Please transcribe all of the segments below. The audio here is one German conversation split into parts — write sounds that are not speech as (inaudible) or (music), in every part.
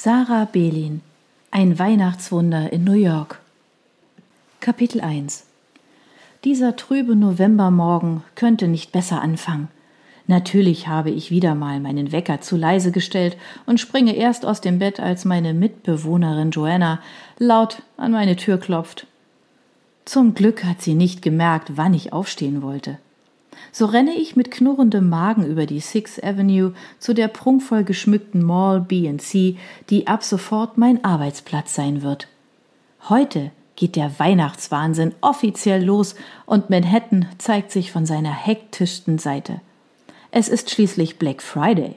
Sarah Belin Ein Weihnachtswunder in New York Kapitel 1 Dieser trübe Novembermorgen könnte nicht besser anfangen. Natürlich habe ich wieder mal meinen Wecker zu leise gestellt und springe erst aus dem Bett, als meine Mitbewohnerin Joanna laut an meine Tür klopft. Zum Glück hat sie nicht gemerkt, wann ich aufstehen wollte. So renne ich mit knurrendem Magen über die Sixth Avenue zu der prunkvoll geschmückten Mall B&C, die ab sofort mein Arbeitsplatz sein wird. Heute geht der Weihnachtswahnsinn offiziell los und Manhattan zeigt sich von seiner hektischsten Seite. Es ist schließlich Black Friday.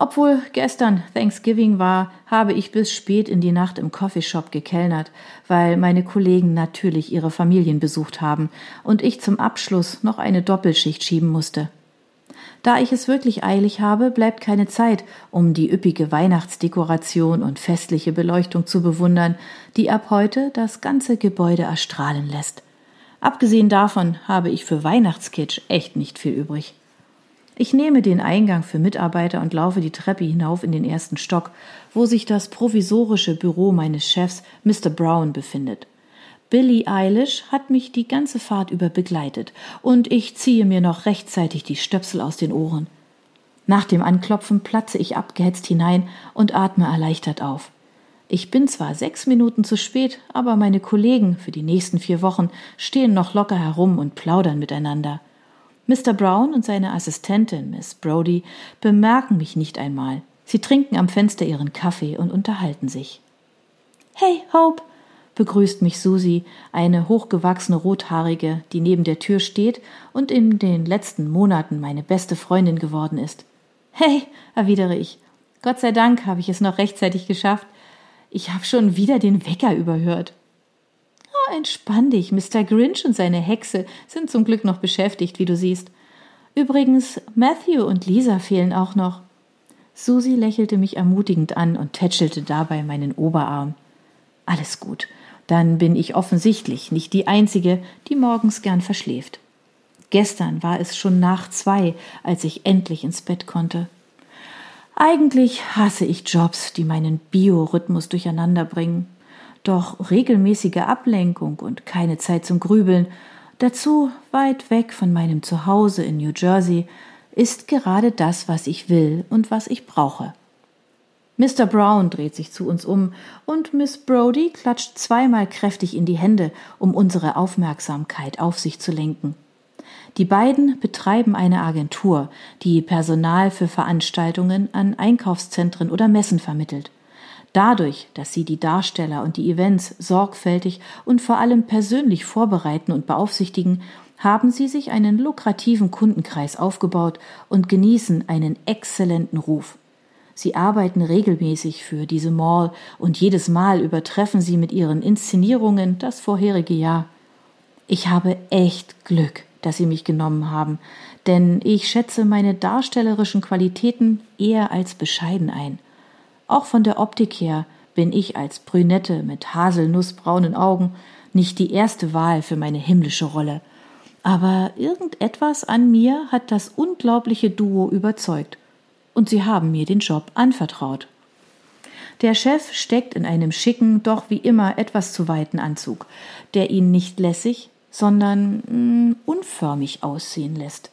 Obwohl gestern Thanksgiving war, habe ich bis spät in die Nacht im Coffeeshop gekellnert, weil meine Kollegen natürlich ihre Familien besucht haben und ich zum Abschluss noch eine Doppelschicht schieben musste. Da ich es wirklich eilig habe, bleibt keine Zeit, um die üppige Weihnachtsdekoration und festliche Beleuchtung zu bewundern, die ab heute das ganze Gebäude erstrahlen lässt. Abgesehen davon habe ich für Weihnachtskitsch echt nicht viel übrig. Ich nehme den Eingang für Mitarbeiter und laufe die Treppe hinauf in den ersten Stock, wo sich das provisorische Büro meines Chefs Mr. Brown befindet. Billie Eilish hat mich die ganze Fahrt über begleitet und ich ziehe mir noch rechtzeitig die Stöpsel aus den Ohren. Nach dem Anklopfen platze ich abgehetzt hinein und atme erleichtert auf. Ich bin zwar sechs Minuten zu spät, aber meine Kollegen für die nächsten vier Wochen stehen noch locker herum und plaudern miteinander. Mr. Brown und seine Assistentin, Miss Brody, bemerken mich nicht einmal. Sie trinken am Fenster ihren Kaffee und unterhalten sich. Hey, Hope, begrüßt mich Susie, eine hochgewachsene Rothaarige, die neben der Tür steht und in den letzten Monaten meine beste Freundin geworden ist. Hey, erwidere ich. Gott sei Dank habe ich es noch rechtzeitig geschafft. Ich habe schon wieder den Wecker überhört entspann dich. Mr. Grinch und seine Hexe sind zum Glück noch beschäftigt, wie du siehst. Übrigens, Matthew und Lisa fehlen auch noch. Susi lächelte mich ermutigend an und tätschelte dabei meinen Oberarm. Alles gut. Dann bin ich offensichtlich nicht die Einzige, die morgens gern verschläft. Gestern war es schon nach zwei, als ich endlich ins Bett konnte. Eigentlich hasse ich Jobs, die meinen Biorhythmus durcheinander bringen. Doch regelmäßige Ablenkung und keine Zeit zum Grübeln, dazu weit weg von meinem Zuhause in New Jersey, ist gerade das, was ich will und was ich brauche. Mr. Brown dreht sich zu uns um und Miss Brody klatscht zweimal kräftig in die Hände, um unsere Aufmerksamkeit auf sich zu lenken. Die beiden betreiben eine Agentur, die Personal für Veranstaltungen an Einkaufszentren oder Messen vermittelt. Dadurch, dass sie die Darsteller und die Events sorgfältig und vor allem persönlich vorbereiten und beaufsichtigen, haben sie sich einen lukrativen Kundenkreis aufgebaut und genießen einen exzellenten Ruf. Sie arbeiten regelmäßig für diese Mall und jedes Mal übertreffen sie mit ihren Inszenierungen das vorherige Jahr. Ich habe echt Glück, dass sie mich genommen haben, denn ich schätze meine darstellerischen Qualitäten eher als bescheiden ein. Auch von der Optik her bin ich als Brünette mit haselnussbraunen Augen nicht die erste Wahl für meine himmlische Rolle. Aber irgendetwas an mir hat das unglaubliche Duo überzeugt. Und sie haben mir den Job anvertraut. Der Chef steckt in einem schicken, doch wie immer etwas zu weiten Anzug, der ihn nicht lässig, sondern mh, mm, unförmig aussehen lässt.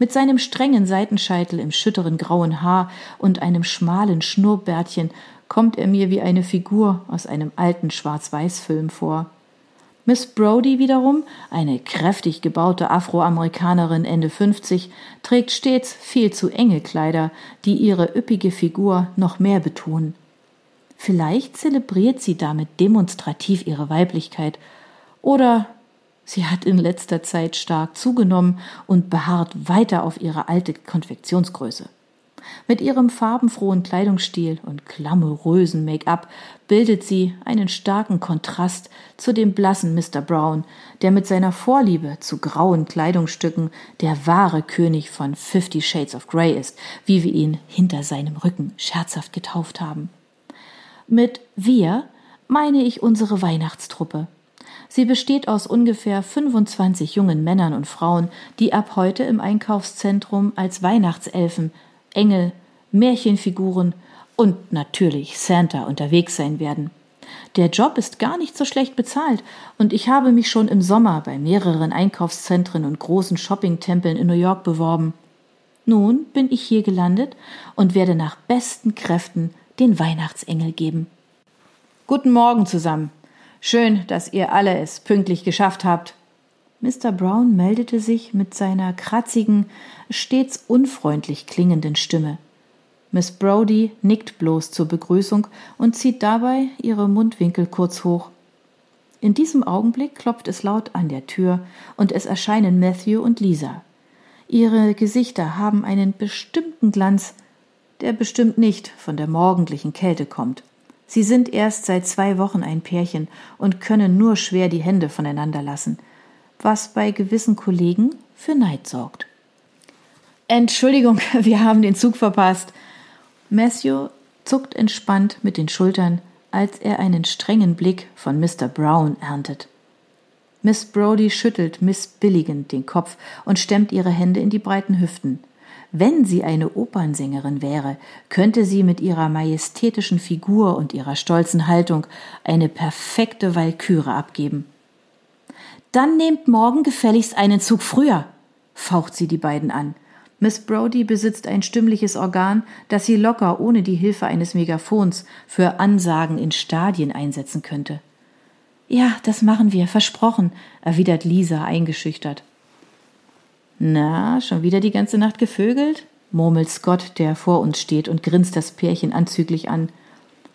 Mit seinem strengen Seitenscheitel im schütteren grauen Haar und einem schmalen Schnurrbärtchen kommt er mir wie eine Figur aus einem alten Schwarz-Weiß-Film vor. Miss Brody wiederum, eine kräftig gebaute Afroamerikanerin Ende 50, trägt stets viel zu enge Kleider, die ihre üppige Figur noch mehr betonen. Vielleicht zelebriert sie damit demonstrativ ihre Weiblichkeit, oder Sie hat in letzter Zeit stark zugenommen und beharrt weiter auf ihre alte Konfektionsgröße. Mit ihrem farbenfrohen Kleidungsstil und glamourösen Make-up bildet sie einen starken Kontrast zu dem blassen Mr. Brown, der mit seiner Vorliebe zu grauen Kleidungsstücken der wahre König von Fifty Shades of Grey ist, wie wir ihn hinter seinem Rücken scherzhaft getauft haben. Mit wir meine ich unsere Weihnachtstruppe, Sie besteht aus ungefähr 25 jungen Männern und Frauen, die ab heute im Einkaufszentrum als Weihnachtselfen, Engel, Märchenfiguren und natürlich Santa unterwegs sein werden. Der Job ist gar nicht so schlecht bezahlt und ich habe mich schon im Sommer bei mehreren Einkaufszentren und großen Shoppingtempeln in New York beworben. Nun bin ich hier gelandet und werde nach besten Kräften den Weihnachtsengel geben. Guten Morgen zusammen. Schön, dass ihr alle es pünktlich geschafft habt. Mr. Brown meldete sich mit seiner kratzigen, stets unfreundlich klingenden Stimme. Miss Brodie nickt bloß zur Begrüßung und zieht dabei ihre Mundwinkel kurz hoch. In diesem Augenblick klopft es laut an der Tür und es erscheinen Matthew und Lisa. Ihre Gesichter haben einen bestimmten Glanz, der bestimmt nicht von der morgendlichen Kälte kommt. Sie sind erst seit zwei Wochen ein Pärchen und können nur schwer die Hände voneinander lassen, was bei gewissen Kollegen für Neid sorgt. Entschuldigung, (laughs) wir haben den Zug verpasst, Matthew zuckt entspannt mit den Schultern, als er einen strengen Blick von Mr. Brown erntet. Miss Brodie schüttelt missbilligend den Kopf und stemmt ihre Hände in die breiten Hüften. Wenn sie eine Opernsängerin wäre, könnte sie mit ihrer majestätischen Figur und ihrer stolzen Haltung eine perfekte Walküre abgeben. Dann nehmt morgen gefälligst einen Zug früher, faucht sie die beiden an. Miss Brodie besitzt ein stimmliches Organ, das sie locker ohne die Hilfe eines Megafons für Ansagen in Stadien einsetzen könnte. Ja, das machen wir, versprochen, erwidert Lisa eingeschüchtert. Na, schon wieder die ganze Nacht gevögelt? murmelt Scott, der vor uns steht und grinst das Pärchen anzüglich an.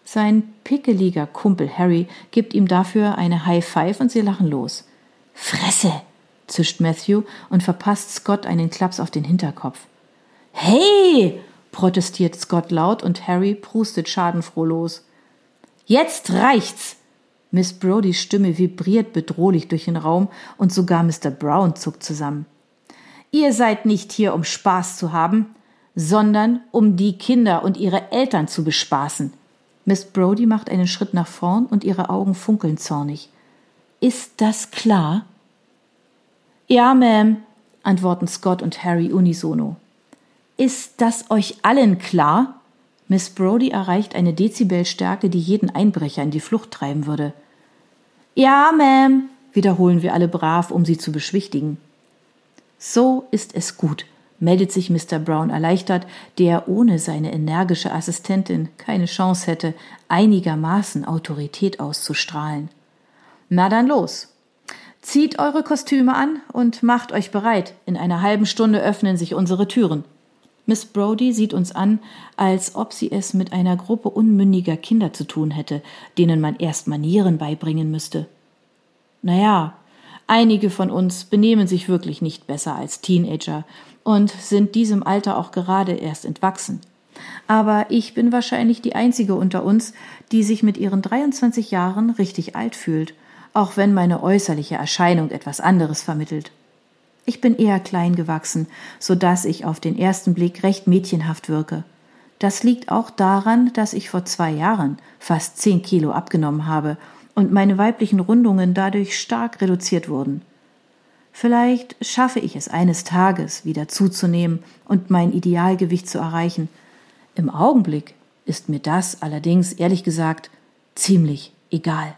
Sein pickeliger Kumpel Harry gibt ihm dafür eine High Five und sie lachen los. Fresse! zischt Matthew und verpasst Scott einen Klaps auf den Hinterkopf. Hey! protestiert Scott laut und Harry prustet schadenfroh los. Jetzt reicht's! Miss Brodys Stimme vibriert bedrohlich durch den Raum und sogar Mr. Brown zuckt zusammen. Ihr seid nicht hier, um Spaß zu haben, sondern um die Kinder und ihre Eltern zu bespaßen. Miss Brody macht einen Schritt nach vorn und ihre Augen funkeln zornig. Ist das klar? Ja, Ma'am, antworten Scott und Harry unisono. Ist das euch allen klar? Miss Brody erreicht eine Dezibelstärke, die jeden Einbrecher in die Flucht treiben würde. Ja, Ma'am, wiederholen wir alle brav, um sie zu beschwichtigen. So ist es gut, meldet sich Mr. Brown erleichtert, der ohne seine energische Assistentin keine Chance hätte, einigermaßen Autorität auszustrahlen. Na dann los. Zieht eure Kostüme an und macht euch bereit. In einer halben Stunde öffnen sich unsere Türen. Miss Brodie sieht uns an, als ob sie es mit einer Gruppe unmündiger Kinder zu tun hätte, denen man erst Manieren beibringen müsste. Naja, einige von uns benehmen sich wirklich nicht besser als Teenager und sind diesem Alter auch gerade erst entwachsen. Aber ich bin wahrscheinlich die einzige unter uns, die sich mit ihren 23 Jahren richtig alt fühlt, auch wenn meine äußerliche Erscheinung etwas anderes vermittelt. Ich bin eher klein gewachsen, so dass ich auf den ersten Blick recht mädchenhaft wirke. Das liegt auch daran, dass ich vor zwei Jahren fast zehn Kilo abgenommen habe und meine weiblichen Rundungen dadurch stark reduziert wurden. Vielleicht schaffe ich es eines Tages wieder zuzunehmen und mein Idealgewicht zu erreichen. Im Augenblick ist mir das allerdings ehrlich gesagt ziemlich egal.